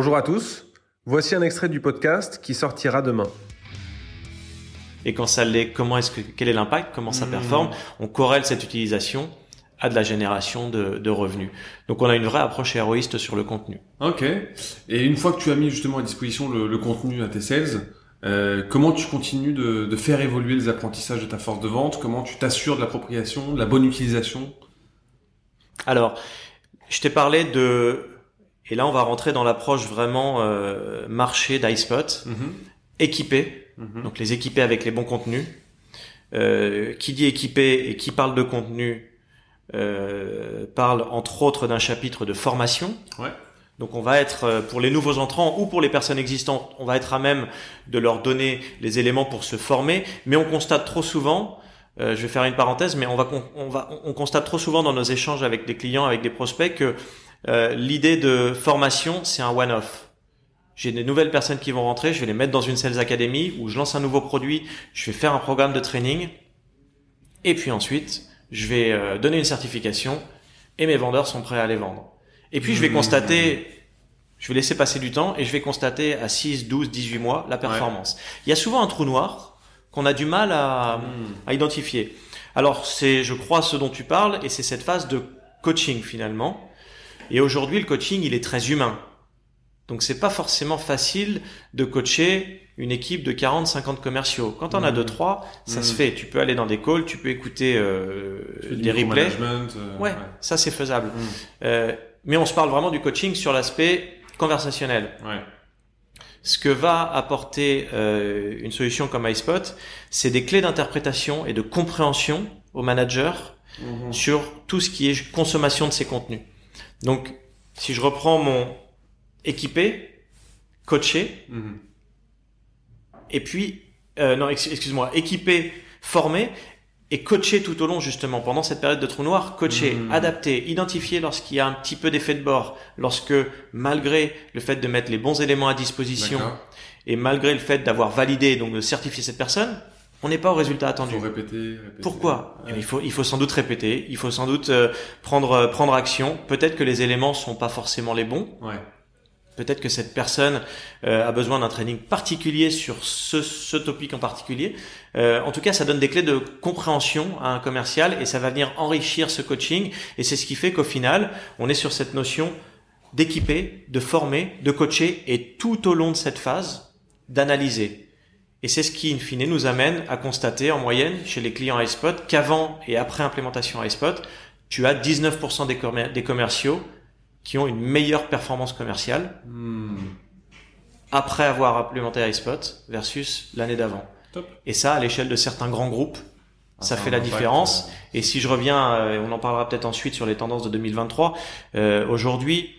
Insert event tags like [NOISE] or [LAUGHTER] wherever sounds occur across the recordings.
Bonjour à tous, voici un extrait du podcast qui sortira demain. Et quand ça l'est, comment est-ce que quel est l'impact, comment ça performe? On corrèle cette utilisation à de la génération de, de, revenus. Donc on a une vraie approche héroïste sur le contenu. Ok. Et une fois que tu as mis justement à disposition le, le contenu à tes sales, euh, comment tu continues de, de, faire évoluer les apprentissages de ta force de vente? Comment tu t'assures de l'appropriation, de la bonne utilisation? Alors, je t'ai parlé de... Et là, on va rentrer dans l'approche vraiment euh, marché d'iSpot, mm équipé, mhm. donc les équiper avec les bons contenus. Euh, qui dit équipé et qui parle de contenu euh, parle entre autres d'un chapitre de formation. Ouais. Donc on va être euh, pour les nouveaux entrants ou pour les personnes existantes, on va être à même de leur donner les éléments pour se former, mais on constate trop souvent euh, je vais faire une parenthèse, mais on va, on va, on constate trop souvent dans nos échanges avec des clients, avec des prospects, que euh, l'idée de formation, c'est un one-off. J'ai des nouvelles personnes qui vont rentrer, je vais les mettre dans une Sales Academy où je lance un nouveau produit, je vais faire un programme de training, et puis ensuite, je vais euh, donner une certification, et mes vendeurs sont prêts à les vendre. Et puis je vais constater, je vais laisser passer du temps, et je vais constater à 6, 12, 18 mois la performance. Il y a souvent un trou noir qu'on a du mal à, à identifier. Alors c'est, je crois, ce dont tu parles, et c'est cette phase de coaching finalement. Et aujourd'hui, le coaching, il est très humain. Donc c'est pas forcément facile de coacher une équipe de 40, 50 commerciaux. Quand on a deux, trois, ça se fait. Tu peux aller dans des calls, tu peux écouter euh, des replays. Euh, ouais, ça c'est faisable. Euh, mais on se parle vraiment du coaching sur l'aspect conversationnel. Ouais ce que va apporter euh, une solution comme iSpot, c'est des clés d'interprétation et de compréhension au manager sur tout ce qui est consommation de ces contenus. Donc, si je reprends mon équipé, coaché, mhm. et puis, euh, non, excuse-moi, équipé, formé, et coacher tout au long justement pendant cette période de trou noir, coacher, mmh. adapter, identifier lorsqu'il y a un petit peu d'effet de bord, lorsque malgré le fait de mettre les bons éléments à disposition et malgré le fait d'avoir validé donc de certifier cette personne, on n'est pas au résultat attendu. Il faut répéter, répéter. Pourquoi Il faut il faut sans doute répéter, il faut sans doute euh, prendre euh, prendre action. Peut-être que les éléments sont pas forcément les bons. Ouais. Peut-être que cette personne euh, a besoin d'un training particulier sur ce, ce topic en particulier. Euh, en tout cas, ça donne des clés de compréhension à un commercial et ça va venir enrichir ce coaching. Et c'est ce qui fait qu'au final, on est sur cette notion d'équiper, de former, de coacher et tout au long de cette phase, d'analyser. Et c'est ce qui, in fine, nous amène à constater en moyenne chez les clients iSpot qu'avant et après implémentation iSpot, tu as 19% des, des commerciaux qui ont une meilleure performance commerciale hmm. après avoir implémenté iSpot versus l'année d'avant. Et ça, à l'échelle de certains grands groupes, ah, ça fait la différence. Euh, et si je reviens, euh, on en parlera peut-être ensuite sur les tendances de 2023, euh, aujourd'hui,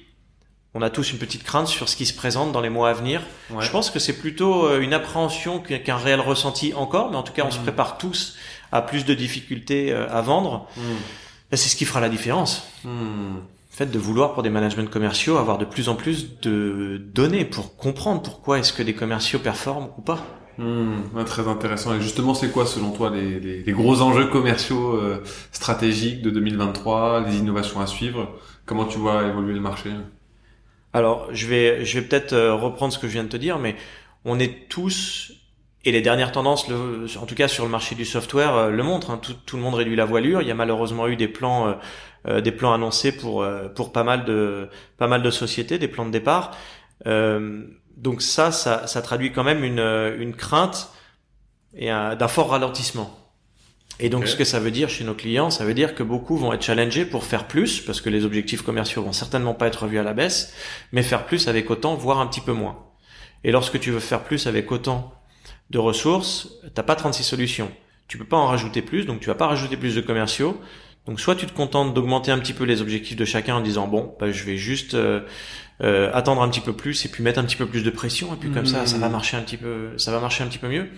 on a tous une petite crainte sur ce qui se présente dans les mois à venir. Je pense que c'est plutôt euh, une appréhension qu'un réel ressenti encore, mais en tout cas, on se hmm. prépare tous à plus de difficultés à vendre. Hmm. C'est ce qui fera la différence fait de vouloir pour des managements commerciaux avoir de plus en plus de données pour comprendre pourquoi est-ce que des commerciaux performent ou pas. Hmm, très intéressant. Et justement, c'est quoi selon toi les, les, les gros enjeux commerciaux euh, stratégiques de 2023, les innovations à suivre? Comment tu vois évoluer le marché? Alors, je vais, je vais peut-être euh, reprendre ce que je viens de te dire, mais on est tous et les dernières tendances, le, en tout cas sur le marché du software, euh, le montrent. Hein. Tout, tout, le monde réduit la voilure. Il y a malheureusement eu des plans euh, des plans annoncés pour euh, pour pas mal de pas mal de sociétés, des plans de départ. Euh, donc ça, ça, ça traduit quand même une une crainte et d'un fort ralentissement. Et donc, ce que ça veut dire chez nos clients, ça veut dire que beaucoup vont être challengés pour faire plus, parce que les objectifs commerciaux vont certainement pas être revus à la baisse, mais faire plus avec autant, voire un petit peu moins. Et lorsque tu veux faire plus avec autant de ressources, t'as pas 36 solutions. Tu peux pas en rajouter plus, donc tu vas pas rajouter plus de commerciaux. Donc soit tu te contentes d'augmenter un petit peu les objectifs de chacun en disant bon, bah, je vais juste euh, euh, attendre un petit peu plus et puis mettre un petit peu plus de pression et puis comme ça, ça va mmh. marcher un petit peu, ça va marcher un petit peu mieux.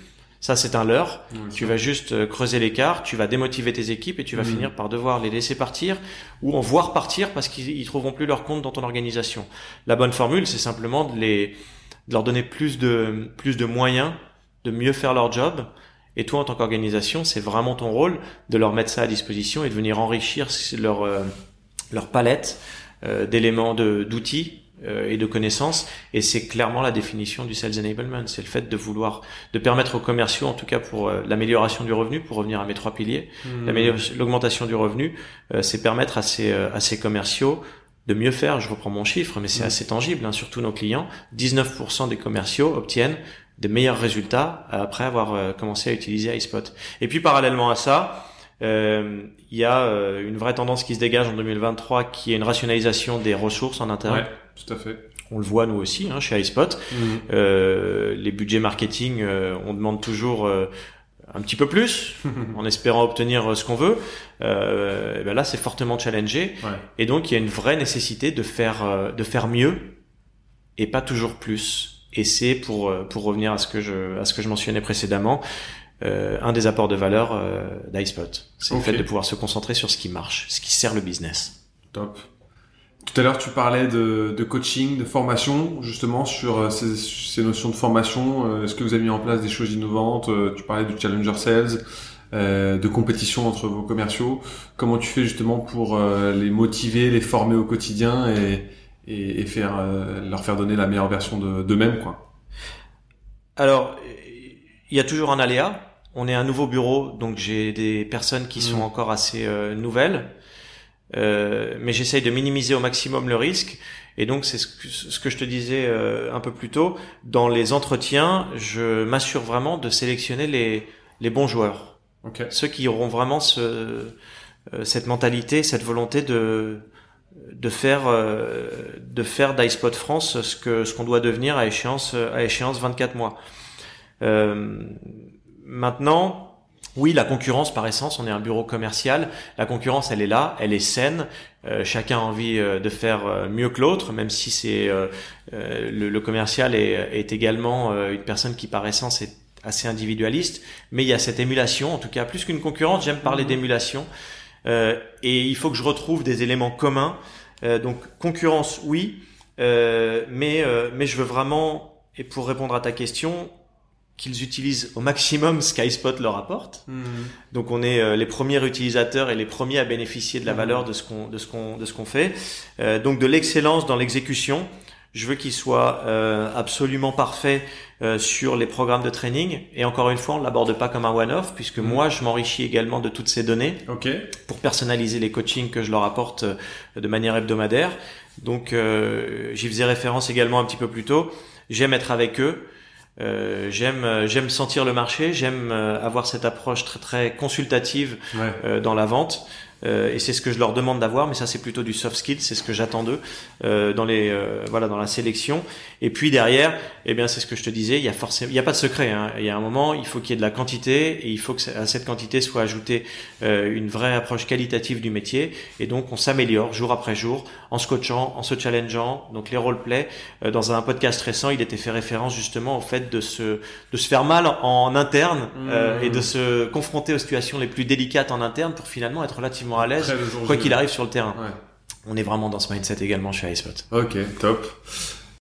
Ça c'est un leurre. tu vas juste euh, creuser l'écart, tu vas démotiver tes équipes et tu vas mmh. finir par devoir les laisser partir ou en voir partir parce qu'ils trouveront plus leur compte dans ton organisation. La bonne formule, c'est simplement de les de leur donner plus de plus de moyens de mieux faire leur job et toi, en tant qu'organisation, c'est vraiment ton rôle de leur mettre ça à disposition et de venir enrichir leur, euh, leur palette euh, d'éléments, d'outils et de connaissances. Et c'est clairement la définition du sales enablement. C'est le fait de vouloir, de permettre aux commerciaux, en tout cas pour euh, l'amélioration du revenu, pour revenir à mes trois piliers, Hmm. l'augmentation du revenu, euh, c'est permettre à ces, euh, à ces commerciaux de mieux faire. Je reprends mon chiffre, mais c'est Mm. assez tangible, hein, surtout nos clients. 19% des commerciaux obtiennent des meilleurs résultats après avoir euh, commencé à utiliser iSpot. Et puis parallèlement à ça, euh, il y a euh, une vraie tendance qui se dégage en 2023 qui est une rationalisation des ressources en interne. Ouais, tout à fait. On le voit nous aussi hein, chez iSpot. Mhm. Euh, les budgets marketing, euh, on demande toujours euh, un petit peu plus [LAUGHS] en espérant obtenir euh, ce qu'on veut. Euh, et ben là, c'est fortement challengé. Ouais. Et donc, il y a une vraie nécessité de faire, euh, de faire mieux et pas toujours plus. Et c'est pour, euh, pour revenir à ce que je, à ce que je mentionnais précédemment, euh, un des apports de valeur euh, d'iSpot. C'est le fait de pouvoir se concentrer sur ce qui marche, ce qui sert le business. Top. Tout à l'heure, tu parlais de, de coaching, de formation, justement sur euh, ces, ces notions de formation. Euh, Est-ce que vous avez mis en place des choses innovantes? Euh, Tu parlais du Challenger Sales, euh, de compétition entre vos commerciaux. Comment tu fais justement pour euh, les motiver, les former au quotidien et, et, et faire euh, leur faire donner la meilleure version de- d'eux-mêmes, quoi? Alors, il y a toujours un aléa. On est un nouveau bureau, donc j'ai des personnes qui sont Mm. encore assez euh, nouvelles. Euh, mais j'essaye de minimiser au maximum le risque. Et donc, c'est ce que, ce que je te disais euh, un peu plus tôt. Dans les entretiens, je m'assure vraiment de sélectionner les, les bons joueurs. Ok. Ceux qui auront vraiment ce, euh, cette mentalité, cette volonté de, de faire, euh, de faire d'iSpot France ce que, ce qu'on doit devenir à échéance, à échéance 24 mois. Euh, maintenant, oui, la concurrence par essence, on est un bureau commercial. La concurrence, elle est là, elle est saine. Euh, chacun a envie euh, de faire euh, mieux que l'autre, même si c'est euh, le, le commercial est, est également une personne qui par essence est assez individualiste. Mais il y a cette émulation, en tout cas plus qu'une concurrence. J'aime parler Mhm. d'émulation. Euh, et il faut que je retrouve des éléments communs. Euh, donc concurrence, oui, euh, mais euh, mais je veux vraiment et pour répondre à ta question qu'ils utilisent au maximum ce qu'iSpot leur apporte. Donc on est euh, les premiers utilisateurs et les premiers à bénéficier de la Mhm. valeur de ce qu'on de ce qu'on de ce qu'on fait. Euh, donc de l'excellence dans l'exécution. Je veux qu'il soit euh, absolument parfait sur les programmes de training. Et encore une fois, on l'aborde pas comme un one-off puisque Mhm. moi je m'enrichis également de toutes ces données pour personnaliser les coachings que je leur apporte de manière hebdomadaire. Donc j'y faisais référence également un petit peu plus tôt. J'aime être avec eux. Euh, j'aime euh, j'aime sentir le marché. J'aime euh, avoir cette approche très très consultative Ouais. euh, dans la vente. Euh, et c'est ce que je leur demande d'avoir, mais ça c'est plutôt du soft skill, c'est ce que j'attends d'eux euh, dans les euh, voilà dans la sélection. Et puis derrière, eh bien c'est ce que je te disais, il y a forcément, il y a pas de secret. Hein. Il y a un moment, il faut qu'il y ait de la quantité et il faut que à cette quantité soit ajoutée euh, une vraie approche qualitative du métier. Et donc on s'améliore jour après jour en se coachant, en se challengeant. Donc les roleplays. Euh, dans un podcast récent, il était fait référence justement au fait de se de se faire mal en interne euh, Mmh. et de se confronter aux situations les plus délicates en interne pour finalement être relativement à l'aise quoi J. qu'il arrive sur le terrain. Ouais. On est vraiment dans ce mindset également chez iSpot. Ok, top.